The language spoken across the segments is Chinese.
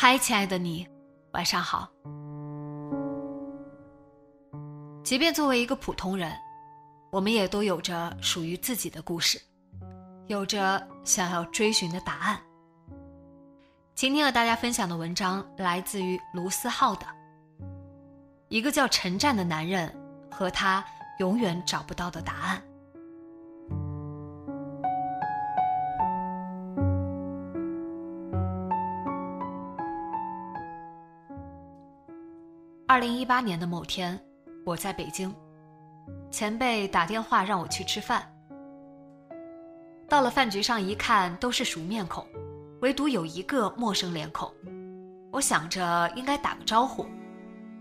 嗨，亲爱的你，晚上好。即便作为一个普通人，我们也都有着属于自己的故事，有着想要追寻的答案。今天和大家分享的文章来自于卢思浩的《一个叫陈战的男人和他永远找不到的答案》。二零一八年的某天，我在北京，前辈打电话让我去吃饭。到了饭局上一看，都是熟面孔，唯独有一个陌生脸孔。我想着应该打个招呼，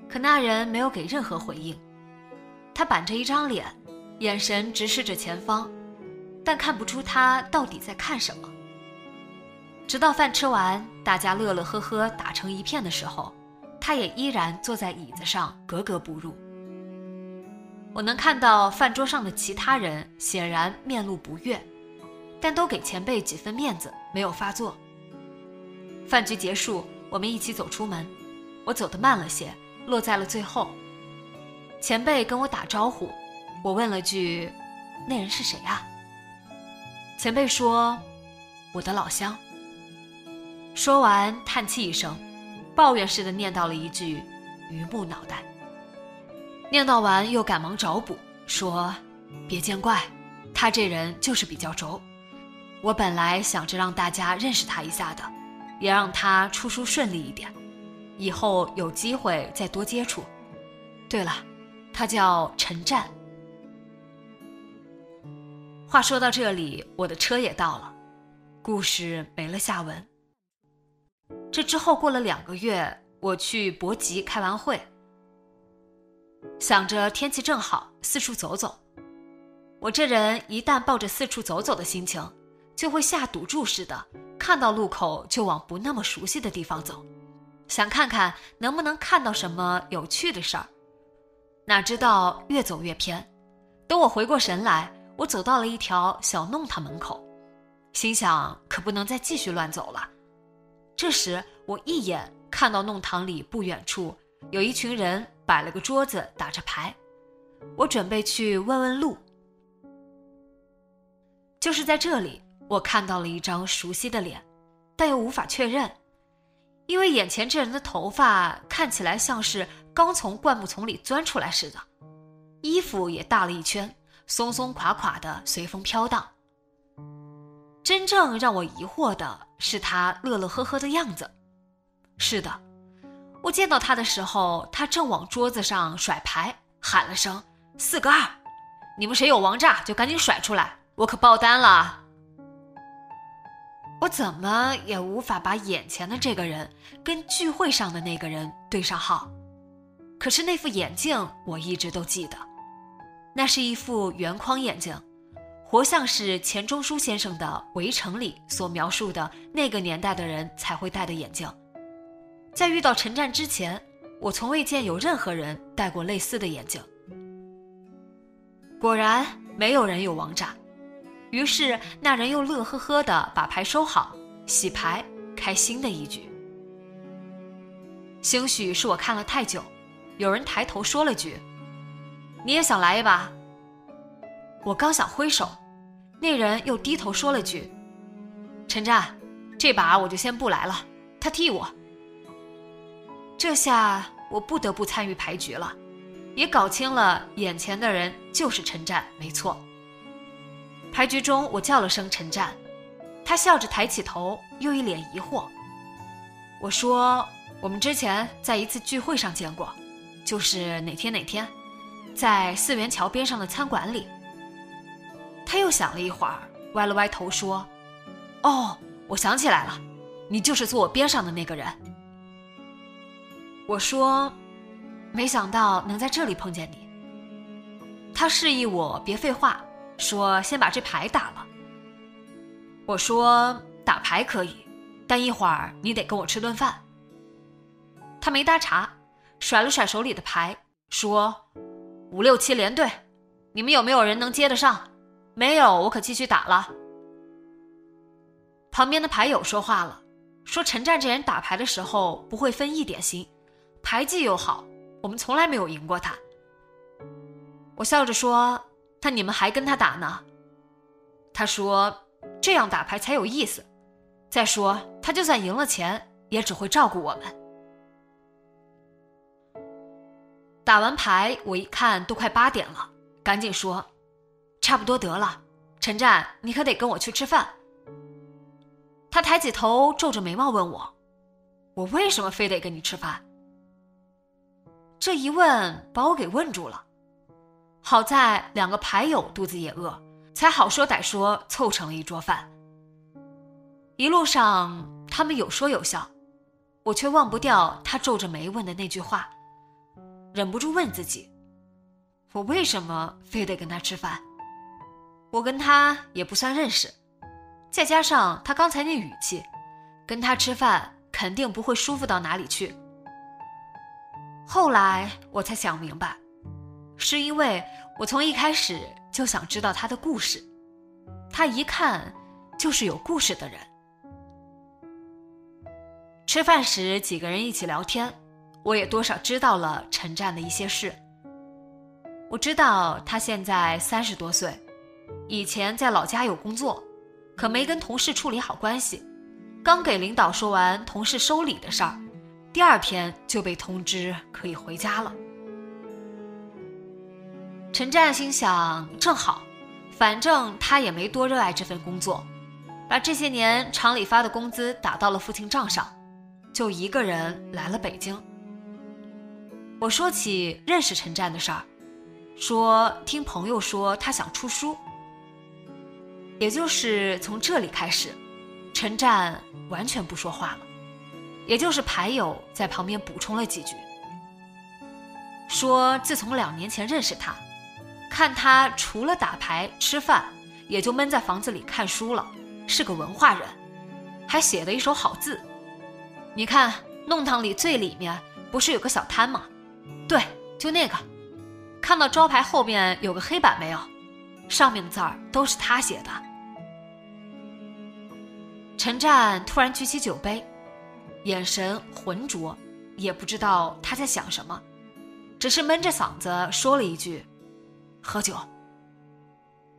可那人没有给任何回应。他板着一张脸，眼神直视着前方，但看不出他到底在看什么。直到饭吃完，大家乐乐呵呵打成一片的时候。他也依然坐在椅子上，格格不入。我能看到饭桌上的其他人显然面露不悦，但都给前辈几分面子，没有发作。饭局结束，我们一起走出门，我走得慢了些，落在了最后。前辈跟我打招呼，我问了句：“那人是谁啊？”前辈说：“我的老乡。”说完，叹气一声。抱怨似的念叨了一句：“榆木脑袋。”念叨完又赶忙找补说：“别见怪，他这人就是比较轴。我本来想着让大家认识他一下的，也让他出书顺利一点，以后有机会再多接触。对了，他叫陈战。”话说到这里，我的车也到了，故事没了下文。这之后过了两个月，我去博吉开完会，想着天气正好，四处走走。我这人一旦抱着四处走走的心情，就会下赌注似的，看到路口就往不那么熟悉的地方走，想看看能不能看到什么有趣的事儿。哪知道越走越偏，等我回过神来，我走到了一条小弄堂门口，心想可不能再继续乱走了。这时，我一眼看到弄堂里不远处有一群人摆了个桌子打着牌，我准备去问问路。就是在这里，我看到了一张熟悉的脸，但又无法确认，因为眼前这人的头发看起来像是刚从灌木丛里钻出来似的，衣服也大了一圈，松松垮垮的，随风飘荡。真正让我疑惑的是他乐乐呵呵的样子。是的，我见到他的时候，他正往桌子上甩牌，喊了声“四个二”，你们谁有王炸就赶紧甩出来，我可爆单了。我怎么也无法把眼前的这个人跟聚会上的那个人对上号，可是那副眼镜我一直都记得，那是一副圆框眼镜。活像是钱钟书先生的《围城》里所描述的那个年代的人才会戴的眼镜。在遇到陈战之前，我从未见有任何人戴过类似的眼镜。果然，没有人有王炸。于是，那人又乐呵呵地把牌收好，洗牌，开新的一局。兴许是我看了太久，有人抬头说了句：“你也想来一把？”我刚想挥手，那人又低头说了句：“陈战，这把我就先不来了，他替我。”这下我不得不参与牌局了，也搞清了眼前的人就是陈战，没错。牌局中，我叫了声陈战，他笑着抬起头，又一脸疑惑。我说：“我们之前在一次聚会上见过，就是哪天哪天，在四元桥边上的餐馆里。”他又想了一会儿，歪了歪头说：“哦，我想起来了，你就是坐我边上的那个人。”我说：“没想到能在这里碰见你。”他示意我别废话，说：“先把这牌打了。”我说：“打牌可以，但一会儿你得跟我吃顿饭。”他没搭茬，甩了甩手里的牌，说：“五六七连队，你们有没有人能接得上？没有，我可继续打了。”旁边的牌友说话了，说：“陈战这人打牌的时候不会分一点心。”牌技又好，我们从来没有赢过他。我笑着说：“那你们还跟他打呢？”他说：“这样打牌才有意思。再说，他就算赢了钱，也只会照顾我们。”打完牌，我一看都快八点了，赶紧说：“差不多得了，陈战，你可得跟我去吃饭。”他抬起头，皱着眉毛问我：“我为什么非得跟你吃饭？”这一问把我给问住了，好在两个牌友肚子也饿，才好说歹说凑成了一桌饭。一路上他们有说有笑，我却忘不掉他皱着眉问的那句话，忍不住问自己：我为什么非得跟他吃饭？我跟他也不算认识，再加上他刚才那语气，跟他吃饭肯定不会舒服到哪里去。后来我才想明白，是因为我从一开始就想知道他的故事，他一看就是有故事的人。吃饭时几个人一起聊天，我也多少知道了陈战的一些事。我知道他现在三十多岁，以前在老家有工作，可没跟同事处理好关系，刚给领导说完同事收礼的事儿。第二天就被通知可以回家了。陈战心想，正好，反正他也没多热爱这份工作，把这些年厂里发的工资打到了父亲账上，就一个人来了北京。我说起认识陈战的事儿，说听朋友说他想出书，也就是从这里开始，陈战完全不说话了。也就是牌友在旁边补充了几句，说自从两年前认识他，看他除了打牌吃饭，也就闷在房子里看书了，是个文化人，还写了一手好字。你看弄堂里最里面不是有个小摊吗？对，就那个。看到招牌后面有个黑板没有？上面的字儿都是他写的。陈战突然举起酒杯。眼神浑浊，也不知道他在想什么，只是闷着嗓子说了一句：“喝酒。”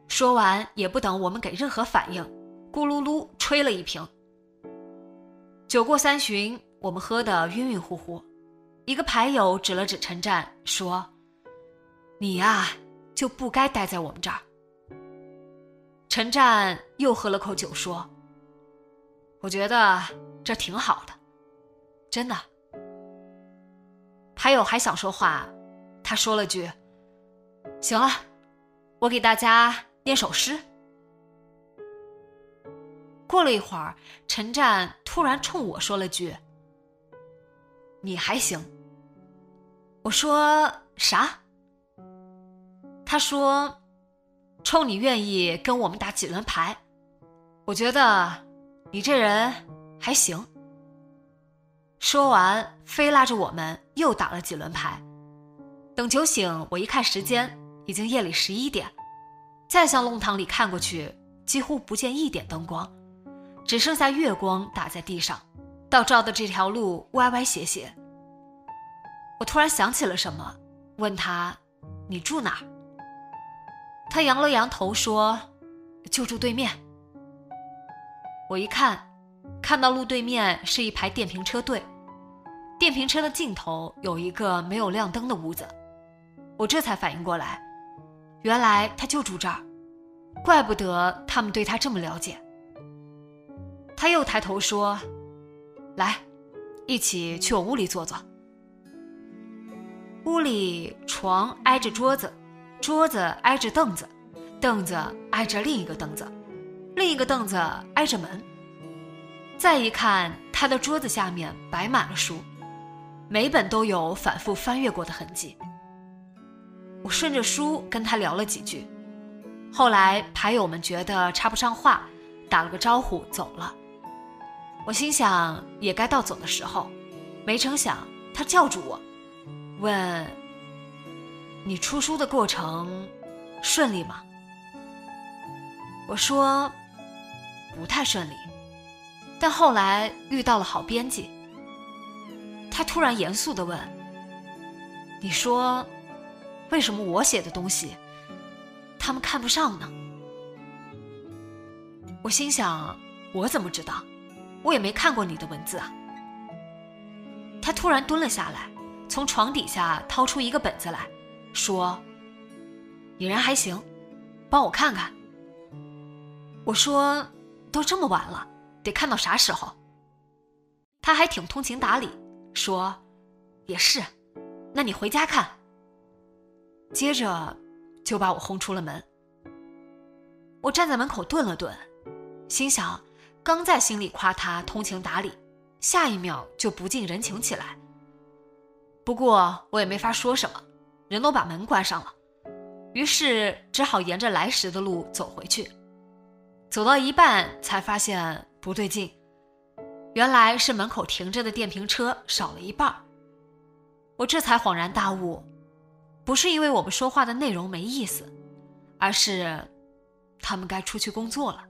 说完也不等我们给任何反应，咕噜噜吹了一瓶。酒过三巡，我们喝得晕晕乎乎。一个牌友指了指陈战，说：“你呀，就不该待在我们这儿。”陈战又喝了口酒，说：“我觉得这挺好的。”真的，牌友还想说话，他说了句：“行了，我给大家念首诗。”过了一会儿，陈战突然冲我说了句：“你还行。”我说：“啥？”他说：“冲你愿意跟我们打几轮牌，我觉得你这人还行。”说完，非拉着我们又打了几轮牌。等酒醒，我一看时间，已经夜里十一点。再向弄堂里看过去，几乎不见一点灯光，只剩下月光打在地上，倒照的这条路歪歪斜斜。我突然想起了什么，问他：“你住哪？”他扬了扬头说：“就住对面。”我一看。看到路对面是一排电瓶车队，电瓶车的尽头有一个没有亮灯的屋子。我这才反应过来，原来他就住这儿，怪不得他们对他这么了解。他又抬头说：“来，一起去我屋里坐坐。”屋里床挨着桌子，桌子挨着凳子，凳子挨着另一个凳子，另一个凳子挨着门。再一看，他的桌子下面摆满了书，每本都有反复翻阅过的痕迹。我顺着书跟他聊了几句，后来牌友们觉得插不上话，打了个招呼走了。我心想也该到走的时候，没成想他叫住我。问：“你出书的过程顺利吗？”我说：“不太顺利，但后来遇到了好编辑。”他突然严肃的问：“你说，为什么我写的东西他们看不上呢？”我心想：“我怎么知道？我也没看过你的文字啊。”他突然蹲了下来。从床底下掏出一个本子来，说：“你人还行，帮我看看。”我说：“都这么晚了，得看到啥时候？”他还挺通情达理，说：“也是，那你回家看。”接着就把我轰出了门。我站在门口顿了顿，心想：刚在心里夸他通情达理，下一秒就不近人情起来。不过我也没法说什么，人都把门关上了，于是只好沿着来时的路走回去。走到一半才发现不对劲，原来是门口停着的电瓶车少了一半。我这才恍然大悟，不是因为我们说话的内容没意思，而是他们该出去工作了。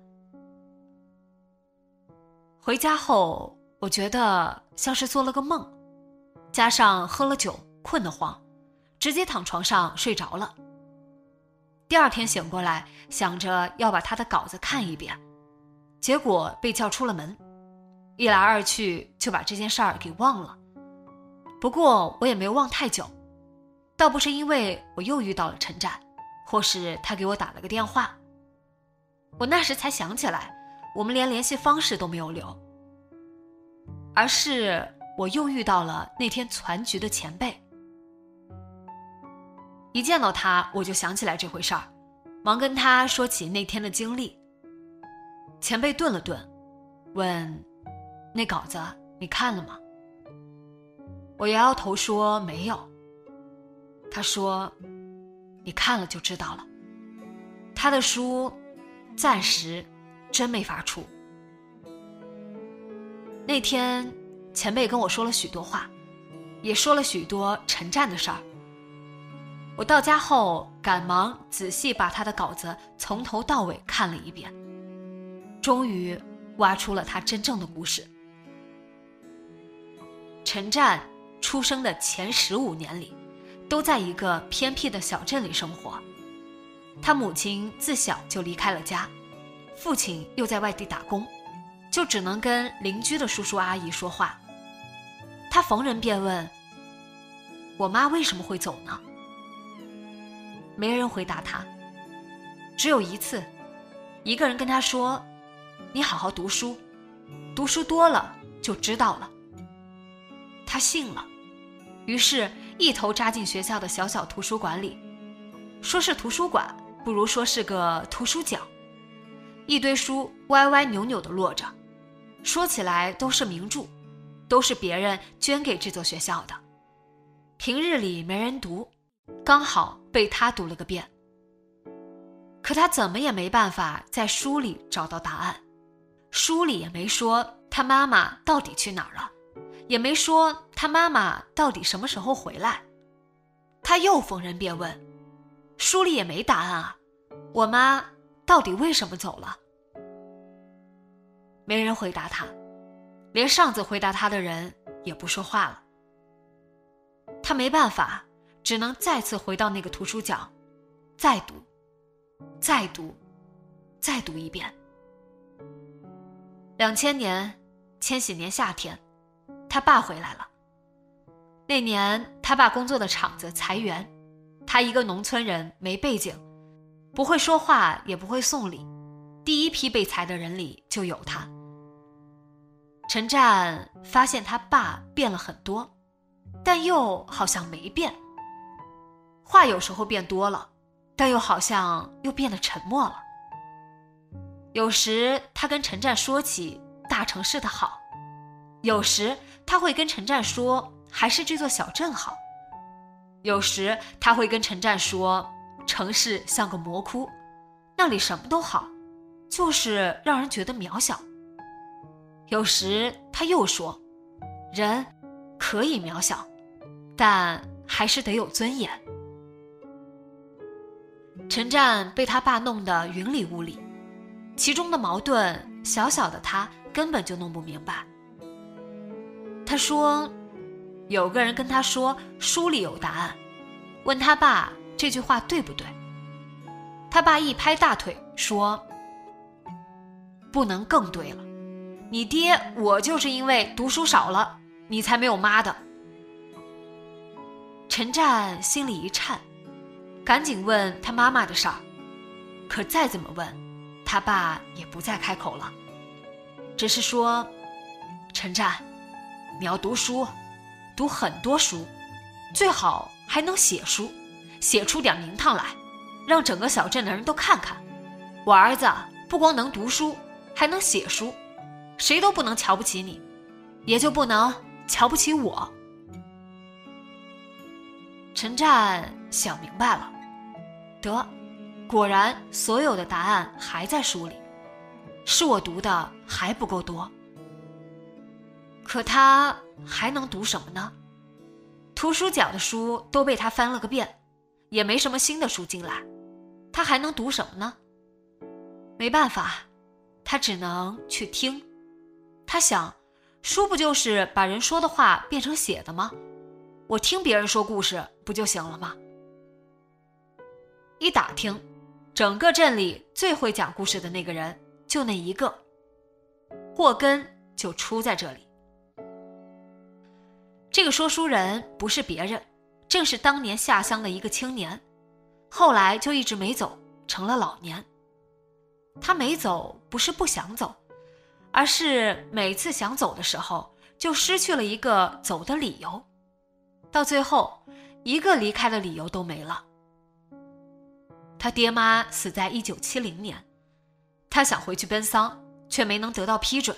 回家后，我觉得像是做了个梦。加上喝了酒，困得慌，直接躺床上睡着了。第二天醒过来，想着要把他的稿子看一遍，结果被叫出了门，一来二去就把这件事儿给忘了。不过我也没忘太久，倒不是因为我又遇到了陈展，或是他给我打了个电话。我那时才想起来，我们连联系方式都没有留，而是。我又遇到了那天攒局的前辈，一见到他我就想起来这回事儿，忙跟他说起那天的经历。前辈顿了顿，问：“那稿子你看了吗？”我摇摇头说：“没有。”他说：“你看了就知道了。他的书，暂时真没法出。”那天。前辈跟我说了许多话，也说了许多陈战的事儿。我到家后，赶忙仔细把他的稿子从头到尾看了一遍，终于挖出了他真正的故事。陈战出生的前十五年里，都在一个偏僻的小镇里生活。他母亲自小就离开了家，父亲又在外地打工，就只能跟邻居的叔叔阿姨说话。他逢人便问：“我妈为什么会走呢？”没人回答他。只有一次，一个人跟他说：“你好好读书，读书多了就知道了。”他信了，于是一头扎进学校的小小图书馆里。说是图书馆，不如说是个图书角，一堆书歪歪扭扭的摞着，说起来都是名著。都是别人捐给这座学校的，平日里没人读，刚好被他读了个遍。可他怎么也没办法在书里找到答案，书里也没说他妈妈到底去哪儿了，也没说他妈妈到底什么时候回来。他又逢人便问，书里也没答案啊，我妈到底为什么走了？没人回答他。连上次回答他的人也不说话了，他没办法，只能再次回到那个图书角，再读，再读，再读一遍。两千年，千禧年夏天，他爸回来了。那年他爸工作的厂子裁员，他一个农村人，没背景，不会说话，也不会送礼，第一批被裁的人里就有他。陈战发现他爸变了很多，但又好像没变。话有时候变多了，但又好像又变得沉默了。有时他跟陈战说起大城市的好，有时他会跟陈战说还是这座小镇好，有时他会跟陈战说城市像个魔窟，那里什么都好，就是让人觉得渺小。有时他又说，人可以渺小，但还是得有尊严。陈战被他爸弄得云里雾里，其中的矛盾，小小的他根本就弄不明白。他说，有个人跟他说书里有答案，问他爸这句话对不对。他爸一拍大腿说：“不能更对了。”你爹，我就是因为读书少了，你才没有妈的。陈战心里一颤，赶紧问他妈妈的事儿，可再怎么问，他爸也不再开口了，只是说：“陈战，你要读书，读很多书，最好还能写书，写出点名堂来，让整个小镇的人都看看，我儿子不光能读书，还能写书。”谁都不能瞧不起你，也就不能瞧不起我。陈战想明白了，得，果然所有的答案还在书里，是我读的还不够多。可他还能读什么呢？图书角的书都被他翻了个遍，也没什么新的书进来，他还能读什么呢？没办法，他只能去听。他想，书不就是把人说的话变成写的吗？我听别人说故事不就行了吗？一打听，整个镇里最会讲故事的那个人就那一个，祸根就出在这里。这个说书人不是别人，正是当年下乡的一个青年，后来就一直没走，成了老年。他没走，不是不想走。而是每次想走的时候，就失去了一个走的理由，到最后，一个离开的理由都没了。他爹妈死在一九七零年，他想回去奔丧，却没能得到批准。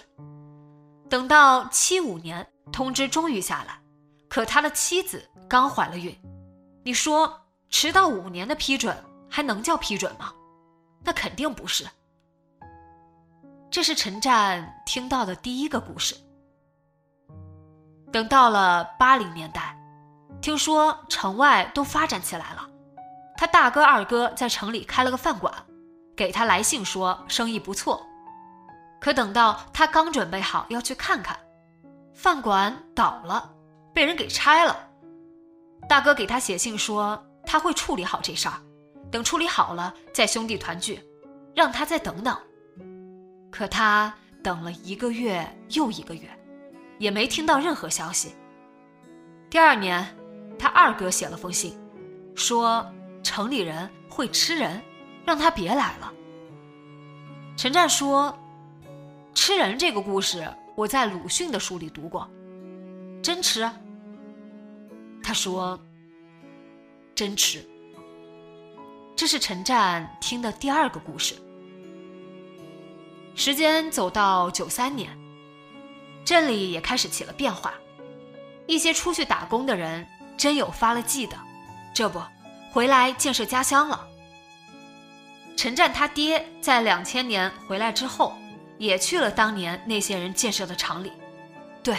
等到七五年，通知终于下来，可他的妻子刚怀了孕。你说，迟到五年的批准还能叫批准吗？那肯定不是。这是陈战听到的第一个故事。等到了八零年代，听说城外都发展起来了，他大哥二哥在城里开了个饭馆，给他来信说生意不错。可等到他刚准备好要去看看，饭馆倒了，被人给拆了。大哥给他写信说他会处理好这事儿，等处理好了再兄弟团聚，让他再等等。可他等了一个月又一个月，也没听到任何消息。第二年，他二哥写了封信，说城里人会吃人，让他别来了。陈战说：“吃人这个故事，我在鲁迅的书里读过，真吃？”他说：“真吃。”这是陈战听的第二个故事。时间走到九三年，镇里也开始起了变化，一些出去打工的人真有发了迹的，这不，回来建设家乡了。陈战他爹在两千年回来之后，也去了当年那些人建设的厂里，对，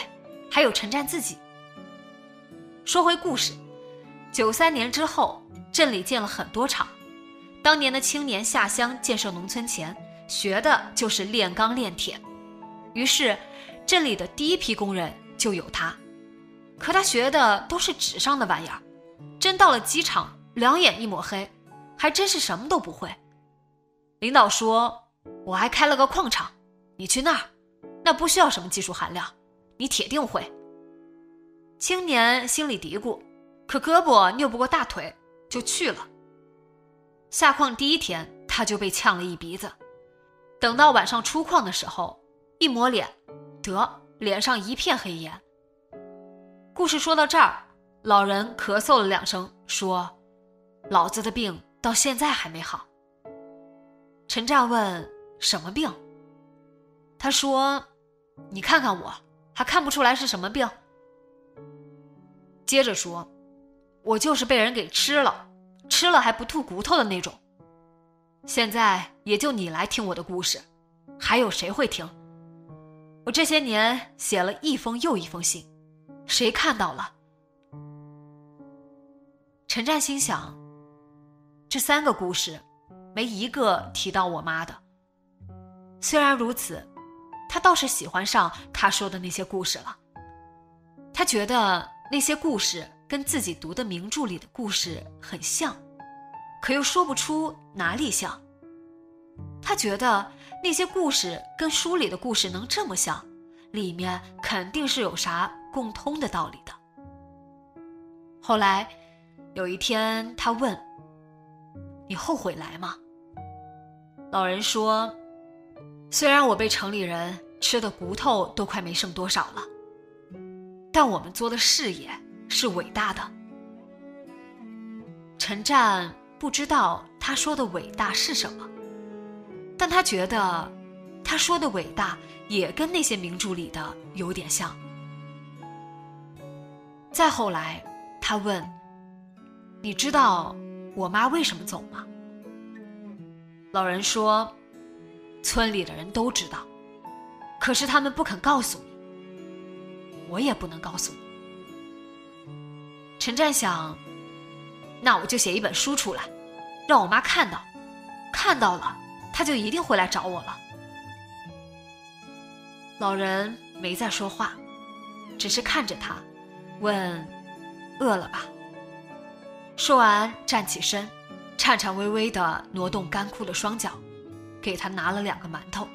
还有陈战自己。说回故事，九三年之后，镇里建了很多厂，当年的青年下乡建设农村前。学的就是炼钢炼铁，于是镇里的第一批工人就有他。可他学的都是纸上的玩意儿，真到了机场，两眼一抹黑，还真是什么都不会。领导说：“我还开了个矿场，你去那儿，那不需要什么技术含量，你铁定会。”青年心里嘀咕，可胳膊拗不过大腿，就去了。下矿第一天，他就被呛了一鼻子。等到晚上出矿的时候，一抹脸，得脸上一片黑烟。故事说到这儿，老人咳嗽了两声，说：“老子的病到现在还没好。”陈战问：“什么病？”他说：“你看看我，还看不出来是什么病。”接着说：“我就是被人给吃了，吃了还不吐骨头的那种。现在也就你来听我的故事，还有谁会听？我这些年写了一封又一封信，谁看到了？”陈战心想：这三个故事，没一个提到我妈的。虽然如此。他倒是喜欢上他说的那些故事了。他觉得那些故事跟自己读的名著里的故事很像，可又说不出哪里像。他觉得那些故事跟书里的故事能这么像，里面肯定是有啥共通的道理的。后来有一天，他问：“你后悔来吗？”老人说。虽然我被城里人吃的骨头都快没剩多少了，但我们做的事业是伟大的。陈战不知道他说的伟大是什么，但他觉得他说的伟大也跟那些名著里的有点像。再后来，他问：“你知道我妈为什么走吗？”老人说。村里的人都知道，可是他们不肯告诉你，我也不能告诉你。陈战想，那我就写一本书出来，让我妈看到，看到了，她就一定会来找我了。老人没再说话，只是看着他，问：“饿了吧？”说完，站起身，颤颤巍巍地挪动干枯的双脚。给他拿了两个馒头。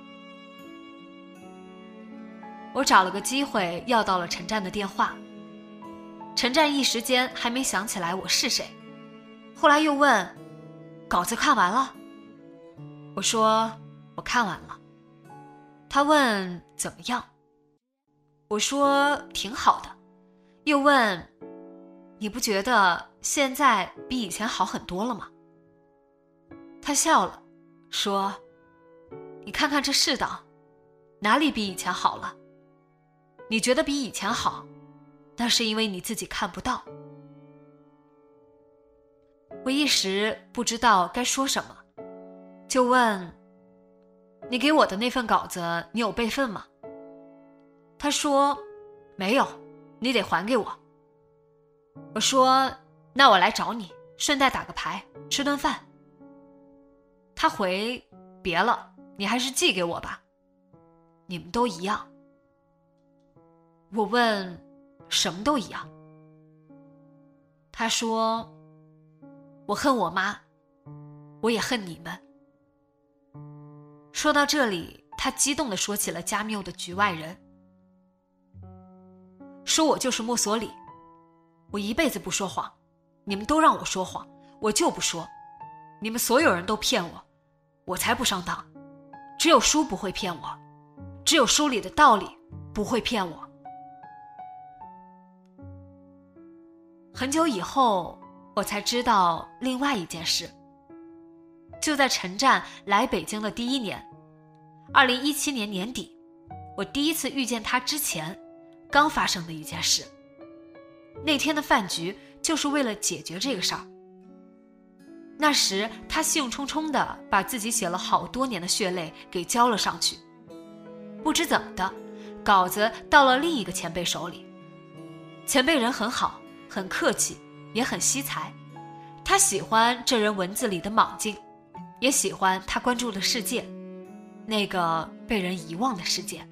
我找了个机会要到了陈战的电话。陈战一时间还没想起来我是谁，后来又问：“稿子看完了？”我说：“我看完了。”他问：“怎么样？”我说：“挺好的。”又问：“你不觉得现在比以前好很多了吗？”他笑了，说。你看看这世道，哪里比以前好了？你觉得比以前好，那是因为你自己看不到。我一时不知道该说什么，就问：“你给我的那份稿子，你有备份吗？”他说：“没有，你得还给我。”我说：“那我来找你，顺带打个牌，吃顿饭。”他回：“别了。”你还是寄给我吧，你们都一样。我问，什么都一样？他说，我恨我妈，我也恨你们。说到这里，他激动的说起了加缪的《局外人》，说我就是墨索里，我一辈子不说谎，你们都让我说谎，我就不说，你们所有人都骗我，我才不上当。只有书不会骗我，只有书里的道理不会骗我。很久以后，我才知道另外一件事。就在陈战来北京的第一年，二零一七年年底，我第一次遇见他之前，刚发生的一件事。那天的饭局就是为了解决这个事儿。那时，他兴冲冲地把自己写了好多年的血泪给交了上去。不知怎么的，稿子到了另一个前辈手里。前辈人很好，很客气，也很惜才。他喜欢这人文字里的莽劲，也喜欢他关注的世界，那个被人遗忘的世界。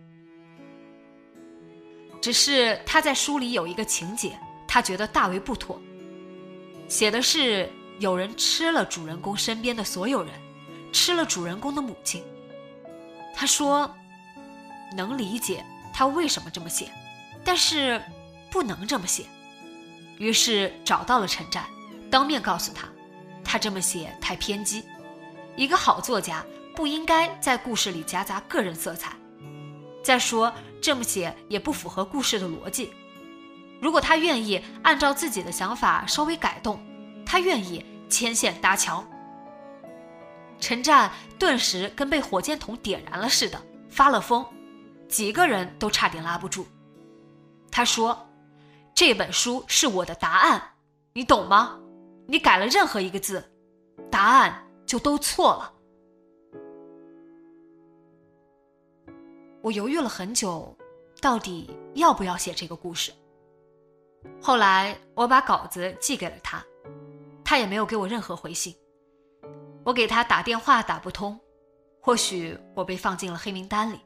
只是他在书里有一个情节，他觉得大为不妥，写的是。有人吃了主人公身边的所有人，吃了主人公的母亲。他说：“能理解他为什么这么写，但是不能这么写。”于是找到了陈战，当面告诉他：“他这么写太偏激。一个好作家不应该在故事里夹杂个人色彩。再说这么写也不符合故事的逻辑。如果他愿意按照自己的想法稍微改动，他愿意牵线搭桥。陈战顿时跟被火箭筒点燃了似的，发了疯，几个人都差点拉不住。他说：“这本书是我的答案，你懂吗？你改了任何一个字，答案就都错了。”我犹豫了很久，到底要不要写这个故事。后来我把稿子寄给了他，他也没有给我任何回信。我给他打电话打不通，或许我被放进了黑名单里。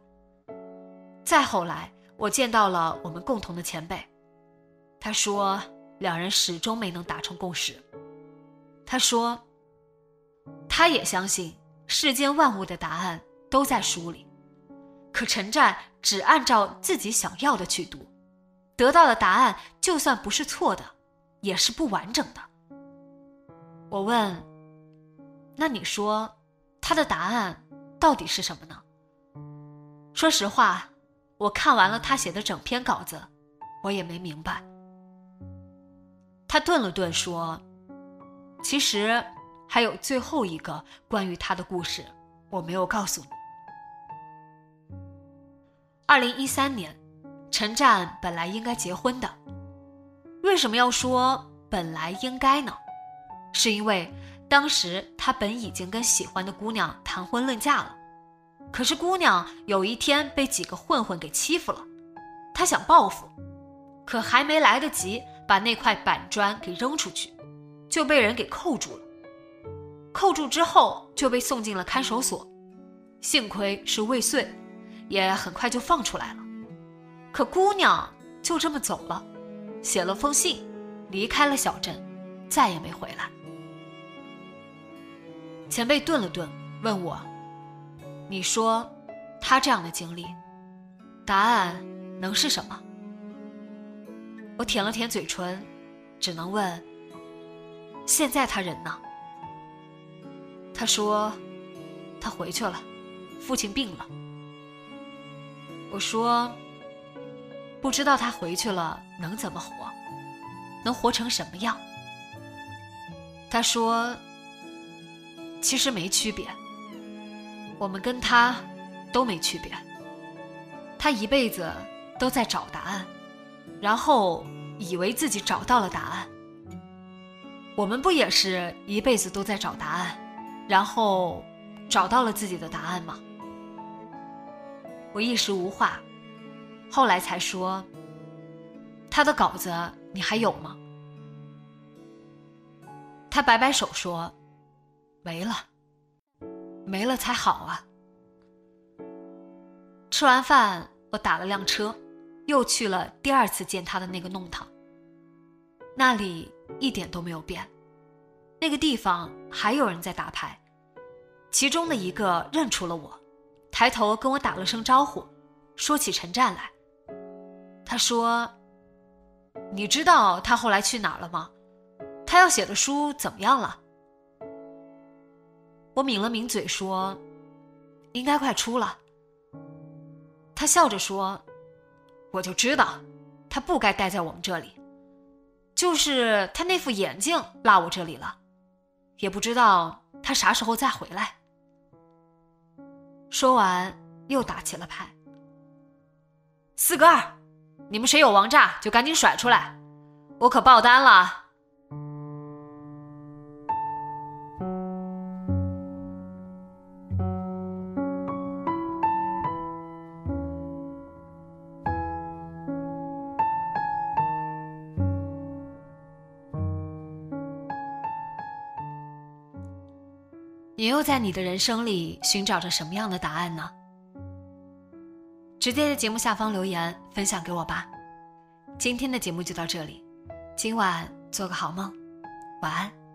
再后来，我见到了我们共同的前辈，他说两人始终没能达成共识。他说，他也相信世间万物的答案都在书里，可陈战只按照自己想要的去读，得到的答案就算不是错的，也是不完整的。我问。那你说，他的答案到底是什么呢？说实话，我看完了他写的整篇稿子，我也没明白。他顿了顿说：“其实还有最后一个关于他的故事，我没有告诉你。”二零一三年，陈战本来应该结婚的，为什么要说本来应该呢？是因为。当时他本已经跟喜欢的姑娘谈婚论嫁了，可是姑娘有一天被几个混混给欺负了，他想报复，可还没来得及把那块板砖给扔出去，就被人给扣住了。扣住之后就被送进了看守所，幸亏是未遂，也很快就放出来了。可姑娘就这么走了，写了封信，离开了小镇，再也没回来。前辈顿了顿，问我：“你说，他这样的经历，答案能是什么？”我舔了舔嘴唇，只能问：“现在他人呢？”他说：“他回去了，父亲病了。”我说：“不知道他回去了能怎么活，能活成什么样？”他说。其实没区别，我们跟他都没区别。他一辈子都在找答案，然后以为自己找到了答案。我们不也是一辈子都在找答案，然后找到了自己的答案吗？我一时无话，后来才说：“他的稿子你还有吗？”他摆摆手说。没了，没了才好啊！吃完饭，我打了辆车，又去了第二次见他的那个弄堂。那里一点都没有变，那个地方还有人在打牌。其中的一个认出了我，抬头跟我打了声招呼，说起陈战来。他说：“你知道他后来去哪儿了吗？他要写的书怎么样了？”我抿了抿嘴说：“应该快出了。”他笑着说：“我就知道，他不该待在我们这里，就是他那副眼镜落我这里了，也不知道他啥时候再回来。”说完又打起了牌。四个二，你们谁有王炸就赶紧甩出来，我可爆单了。你又在你的人生里寻找着什么样的答案呢？直接在节目下方留言分享给我吧。今天的节目就到这里，今晚做个好梦，晚安。